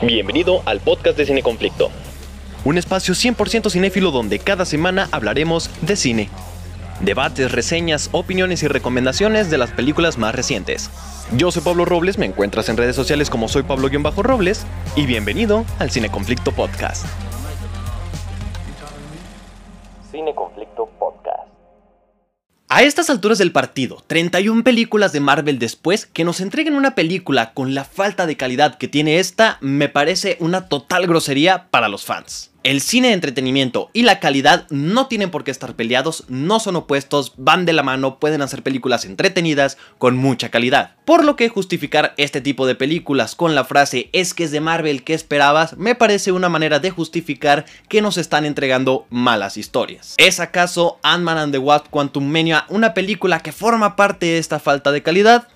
Bienvenido al podcast de Cine Conflicto. Un espacio 100% cinéfilo donde cada semana hablaremos de cine. Debates, reseñas, opiniones y recomendaciones de las películas más recientes. Yo soy Pablo Robles, me encuentras en redes sociales como soy Pablo-Robles y bienvenido al Cine Conflicto Podcast. A estas alturas del partido, 31 películas de Marvel después, que nos entreguen una película con la falta de calidad que tiene esta, me parece una total grosería para los fans. El cine de entretenimiento y la calidad no tienen por qué estar peleados, no son opuestos, van de la mano, pueden hacer películas entretenidas con mucha calidad. Por lo que justificar este tipo de películas con la frase es que es de Marvel, ¿qué esperabas? Me parece una manera de justificar que nos están entregando malas historias. ¿Es acaso Ant-Man and the Wasp Quantum Mania una película que forma parte de esta falta de calidad?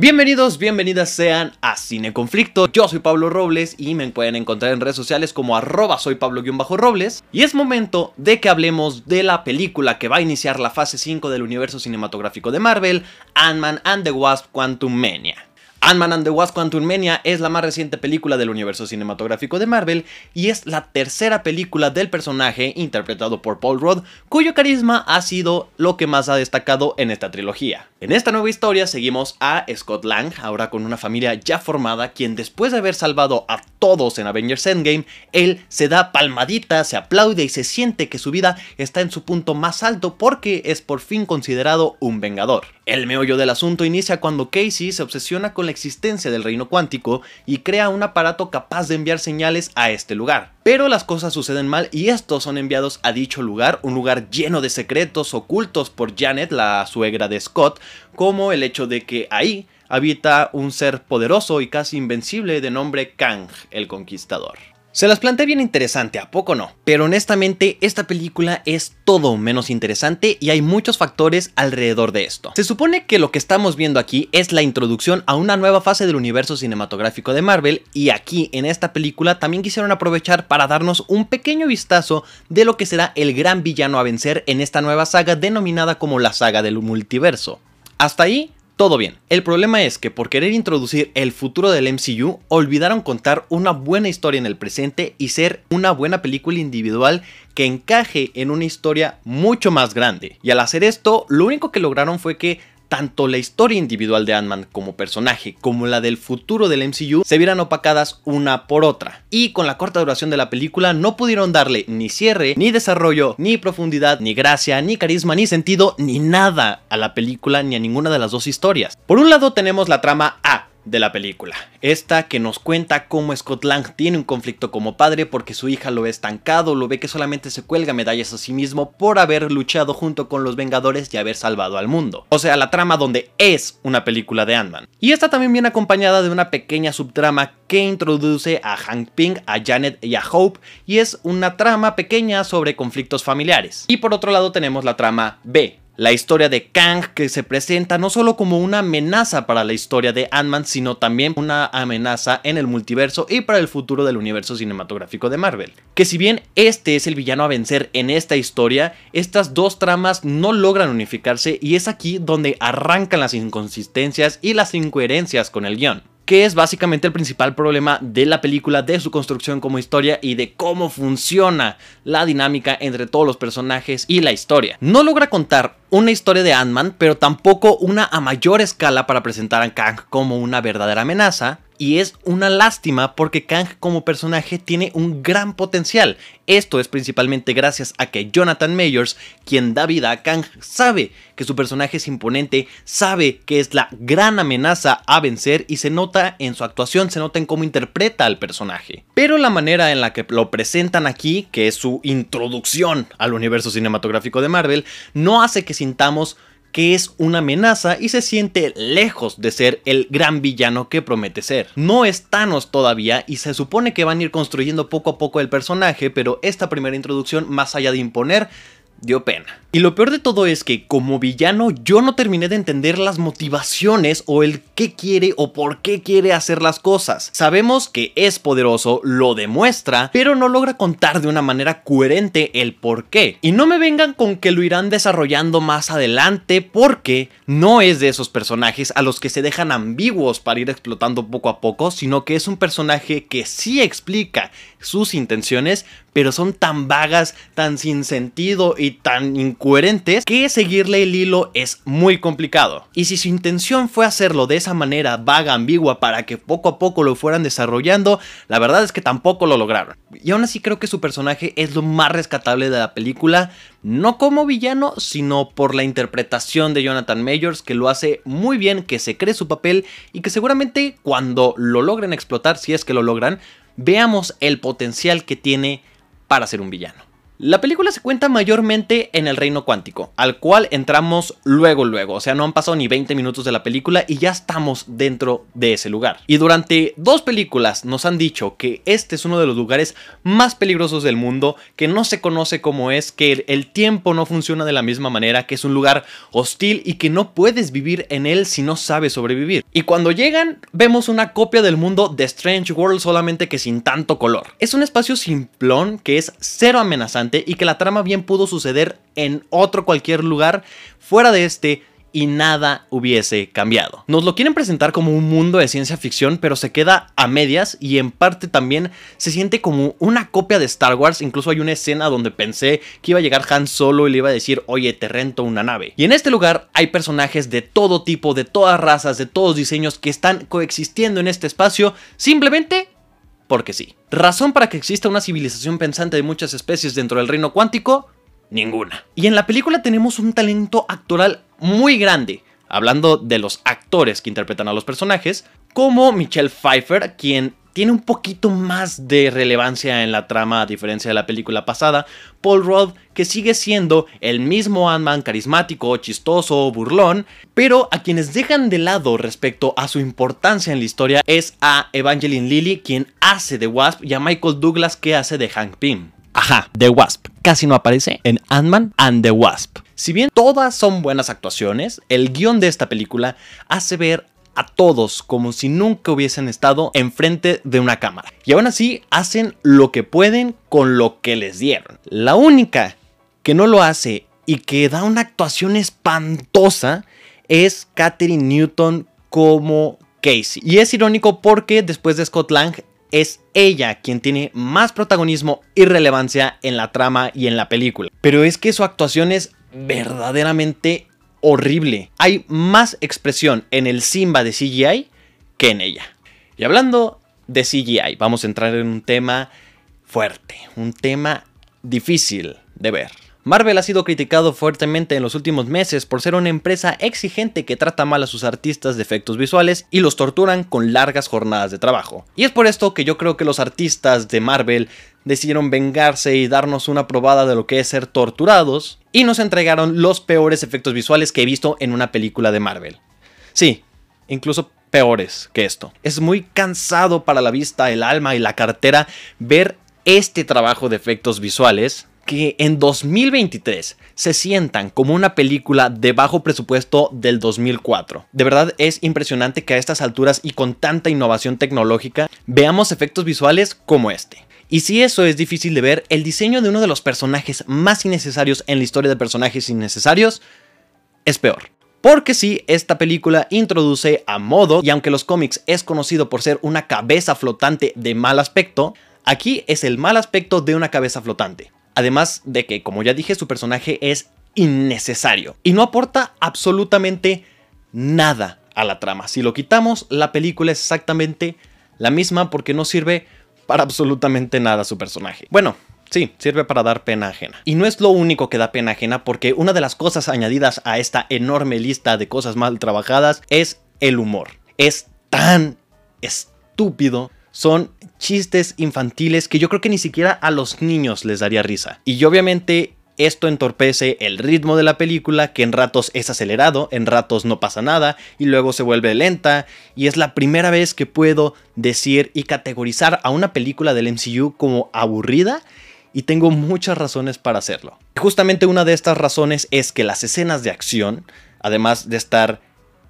Bienvenidos, bienvenidas sean a Cine Conflicto. Yo soy Pablo Robles y me pueden encontrar en redes sociales como arroba soy Pablo-Robles. Y es momento de que hablemos de la película que va a iniciar la fase 5 del universo cinematográfico de Marvel, Ant-Man and the Wasp Quantum Mania. Ant-Man and the Wasp Quantumania es la más reciente película del universo cinematográfico de Marvel y es la tercera película del personaje interpretado por Paul Rudd, cuyo carisma ha sido lo que más ha destacado en esta trilogía. En esta nueva historia seguimos a Scott Lang, ahora con una familia ya formada, quien después de haber salvado a todos en Avengers Endgame, él se da palmadita, se aplaude y se siente que su vida está en su punto más alto porque es por fin considerado un vengador. El meollo del asunto inicia cuando Casey se obsesiona con la existencia del reino cuántico y crea un aparato capaz de enviar señales a este lugar. Pero las cosas suceden mal y estos son enviados a dicho lugar, un lugar lleno de secretos ocultos por Janet, la suegra de Scott, como el hecho de que ahí habita un ser poderoso y casi invencible de nombre Kang, el Conquistador. Se las planteé bien interesante, ¿a poco no? Pero honestamente esta película es todo menos interesante y hay muchos factores alrededor de esto. Se supone que lo que estamos viendo aquí es la introducción a una nueva fase del universo cinematográfico de Marvel y aquí en esta película también quisieron aprovechar para darnos un pequeño vistazo de lo que será el gran villano a vencer en esta nueva saga denominada como la saga del multiverso. Hasta ahí todo bien. El problema es que por querer introducir el futuro del MCU, olvidaron contar una buena historia en el presente y ser una buena película individual que encaje en una historia mucho más grande. Y al hacer esto, lo único que lograron fue que tanto la historia individual de Ant-Man como personaje, como la del futuro del MCU, se vieran opacadas una por otra. Y con la corta duración de la película no pudieron darle ni cierre, ni desarrollo, ni profundidad, ni gracia, ni carisma, ni sentido, ni nada a la película ni a ninguna de las dos historias. Por un lado tenemos la trama A, de la película. Esta que nos cuenta cómo Scott Lang tiene un conflicto como padre porque su hija lo ve estancado, lo ve que solamente se cuelga medallas a sí mismo por haber luchado junto con los Vengadores y haber salvado al mundo. O sea, la trama donde es una película de Ant-Man. Y esta también viene acompañada de una pequeña subtrama que introduce a Hank Pym, a Janet y a Hope y es una trama pequeña sobre conflictos familiares. Y por otro lado tenemos la trama B, la historia de Kang que se presenta no solo como una amenaza para la historia de Ant-Man, sino también una amenaza en el multiverso y para el futuro del universo cinematográfico de Marvel. Que si bien este es el villano a vencer en esta historia, estas dos tramas no logran unificarse y es aquí donde arrancan las inconsistencias y las incoherencias con el guion que es básicamente el principal problema de la película, de su construcción como historia y de cómo funciona la dinámica entre todos los personajes y la historia. No logra contar una historia de Ant-Man, pero tampoco una a mayor escala para presentar a Kang como una verdadera amenaza, y es una lástima porque Kang como personaje tiene un gran potencial. Esto es principalmente gracias a que Jonathan Mayers, quien da vida a Kang, sabe que su personaje es imponente, sabe que es la gran amenaza a vencer y se nota en su actuación, se nota en cómo interpreta al personaje. Pero la manera en la que lo presentan aquí, que es su introducción al universo cinematográfico de Marvel, no hace que sintamos que es una amenaza y se siente lejos de ser el gran villano que promete ser. No es Thanos todavía y se supone que van a ir construyendo poco a poco el personaje, pero esta primera introducción, más allá de imponer, dio pena. Y lo peor de todo es que como villano yo no terminé de entender las motivaciones o el qué quiere o por qué quiere hacer las cosas. Sabemos que es poderoso, lo demuestra, pero no logra contar de una manera coherente el por qué. Y no me vengan con que lo irán desarrollando más adelante porque no es de esos personajes a los que se dejan ambiguos para ir explotando poco a poco, sino que es un personaje que sí explica sus intenciones, pero son tan vagas, tan sin sentido y tan incoherentes que seguirle el hilo es muy complicado. Y si su intención fue hacerlo de esa manera vaga, ambigua, para que poco a poco lo fueran desarrollando, la verdad es que tampoco lo lograron. Y aún así creo que su personaje es lo más rescatable de la película, no como villano, sino por la interpretación de Jonathan Majors, que lo hace muy bien, que se cree su papel y que seguramente cuando lo logren explotar, si es que lo logran, veamos el potencial que tiene para ser un villano. La película se cuenta mayormente en el reino cuántico, al cual entramos luego luego, o sea, no han pasado ni 20 minutos de la película y ya estamos dentro de ese lugar. Y durante dos películas nos han dicho que este es uno de los lugares más peligrosos del mundo, que no se conoce como es, que el tiempo no funciona de la misma manera, que es un lugar hostil y que no puedes vivir en él si no sabes sobrevivir. Y cuando llegan, vemos una copia del mundo de Strange World solamente que sin tanto color. Es un espacio simplón que es cero amenazante y que la trama bien pudo suceder en otro cualquier lugar fuera de este y nada hubiese cambiado. Nos lo quieren presentar como un mundo de ciencia ficción, pero se queda a medias y en parte también se siente como una copia de Star Wars. Incluso hay una escena donde pensé que iba a llegar Han Solo y le iba a decir, oye, te rento una nave. Y en este lugar hay personajes de todo tipo, de todas razas, de todos diseños que están coexistiendo en este espacio simplemente porque sí. ¿Razón para que exista una civilización pensante de muchas especies dentro del reino cuántico? Ninguna. Y en la película tenemos un talento actoral muy grande, hablando de los actores que interpretan a los personajes, como Michelle Pfeiffer, quien tiene un poquito más de relevancia en la trama a diferencia de la película pasada. Paul Rudd, que sigue siendo el mismo Ant-Man carismático, chistoso, burlón, pero a quienes dejan de lado respecto a su importancia en la historia es a Evangeline Lilly, quien hace de Wasp, y a Michael Douglas, que hace de Hank Pym. Ajá, The Wasp. Casi no aparece en Ant-Man and the Wasp. Si bien todas son buenas actuaciones, el guion de esta película hace ver a todos como si nunca hubiesen estado enfrente de una cámara. Y aún así hacen lo que pueden con lo que les dieron. La única que no lo hace y que da una actuación espantosa es Katherine Newton como Casey. Y es irónico porque después de Scott Lang es ella quien tiene más protagonismo y relevancia en la trama y en la película. Pero es que su actuación es verdaderamente horrible. Hay más expresión en el Simba de CGI que en ella. Y hablando de CGI, vamos a entrar en un tema fuerte, un tema difícil de ver. Marvel ha sido criticado fuertemente en los últimos meses por ser una empresa exigente que trata mal a sus artistas de efectos visuales y los torturan con largas jornadas de trabajo. Y es por esto que yo creo que los artistas de Marvel decidieron vengarse y darnos una probada de lo que es ser torturados y nos entregaron los peores efectos visuales que he visto en una película de Marvel. Sí, incluso peores que esto. Es muy cansado para la vista, el alma y la cartera ver este trabajo de efectos visuales que en 2023 se sientan como una película de bajo presupuesto del 2004. De verdad es impresionante que a estas alturas y con tanta innovación tecnológica veamos efectos visuales como este. Y si eso es difícil de ver, el diseño de uno de los personajes más innecesarios en la historia de personajes innecesarios es peor. Porque sí, esta película introduce a Modo, y aunque los cómics es conocido por ser una cabeza flotante de mal aspecto, aquí es el mal aspecto de una cabeza flotante. Además de que, como ya dije, su personaje es innecesario y no aporta absolutamente nada a la trama. Si lo quitamos, la película es exactamente la misma porque no sirve para absolutamente nada su personaje. Bueno, Sí, sirve para dar pena ajena. Y no es lo único que da pena ajena porque una de las cosas añadidas a esta enorme lista de cosas mal trabajadas es el humor. Es tan estúpido son chistes infantiles que yo creo que ni siquiera a los niños les daría risa. Y obviamente esto entorpece el ritmo de la película, que en ratos es acelerado, en ratos no pasa nada, y luego se vuelve lenta, y es la primera vez que puedo decir y categorizar a una película del MCU como aburrida, y tengo muchas razones para hacerlo. Justamente una de estas razones es que las escenas de acción, además de estar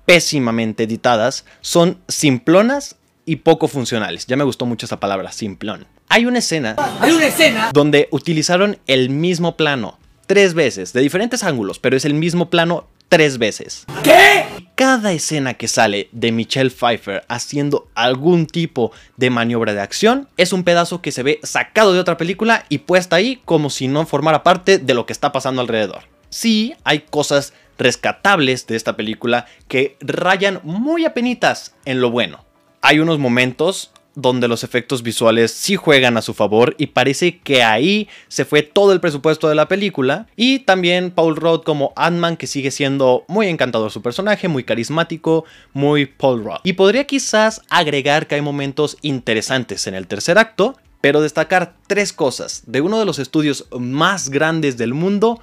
pésimamente editadas, son simplonas y poco funcionales. Ya me gustó mucho esa palabra, simplón. Hay una escena. Hay una escena. Donde utilizaron el mismo plano tres veces, de diferentes ángulos, pero es el mismo plano tres veces. ¿Qué? Cada escena que sale de Michelle Pfeiffer haciendo algún tipo de maniobra de acción es un pedazo que se ve sacado de otra película y puesta ahí como si no formara parte de lo que está pasando alrededor. Sí, hay cosas rescatables de esta película que rayan muy apenitas en lo bueno. Hay unos momentos donde los efectos visuales sí juegan a su favor y parece que ahí se fue todo el presupuesto de la película y también Paul Rudd como Ant-Man que sigue siendo muy encantador su personaje, muy carismático, muy Paul Rudd. Y podría quizás agregar que hay momentos interesantes en el tercer acto, pero destacar tres cosas de uno de los estudios más grandes del mundo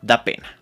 da pena.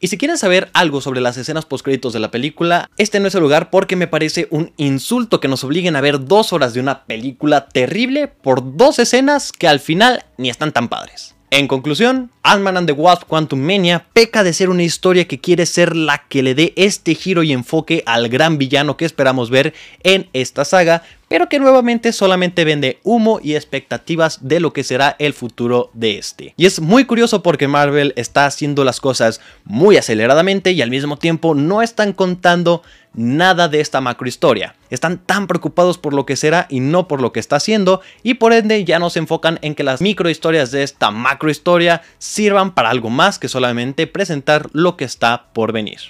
Y si quieren saber algo sobre las escenas postcréditos de la película, este no es el lugar porque me parece un insulto que nos obliguen a ver dos horas de una película terrible por dos escenas que al final ni están tan padres. En conclusión, Ant-Man and the Wasp Quantum Mania peca de ser una historia que quiere ser la que le dé este giro y enfoque al gran villano que esperamos ver en esta saga, pero que nuevamente solamente vende humo y expectativas de lo que será el futuro de este. Y es muy curioso porque Marvel está haciendo las cosas muy aceleradamente y al mismo tiempo no están contando nada de esta macro historia. Están tan preocupados por lo que será y no por lo que está haciendo y por ende ya no se enfocan en que las micro historias de esta macro historia sirvan para algo más que solamente presentar lo que está por venir.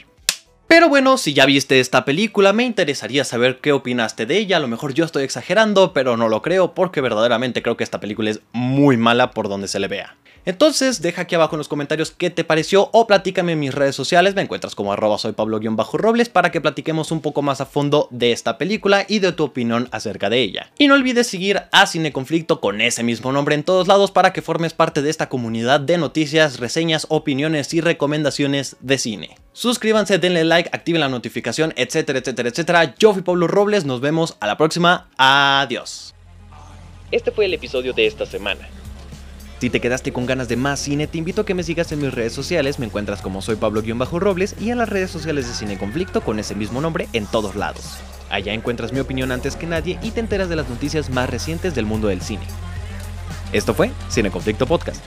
Pero bueno, si ya viste esta película, me interesaría saber qué opinaste de ella. A lo mejor yo estoy exagerando, pero no lo creo porque verdaderamente creo que esta película es muy mala por donde se le vea. Entonces, deja aquí abajo en los comentarios qué te pareció o platícame en mis redes sociales. Me encuentras como arroba soy Pablo-Robles para que platiquemos un poco más a fondo de esta película y de tu opinión acerca de ella. Y no olvides seguir a Cine Conflicto con ese mismo nombre en todos lados para que formes parte de esta comunidad de noticias, reseñas, opiniones y recomendaciones de cine. Suscríbanse, denle like, activen la notificación, etcétera, etcétera, etcétera. Yo fui Pablo Robles, nos vemos a la próxima. Adiós. Este fue el episodio de esta semana. Si te quedaste con ganas de más cine, te invito a que me sigas en mis redes sociales, me encuentras como soy Pablo-Robles y en las redes sociales de Cine Conflicto con ese mismo nombre en todos lados. Allá encuentras mi opinión antes que nadie y te enteras de las noticias más recientes del mundo del cine. Esto fue Cine Conflicto Podcast.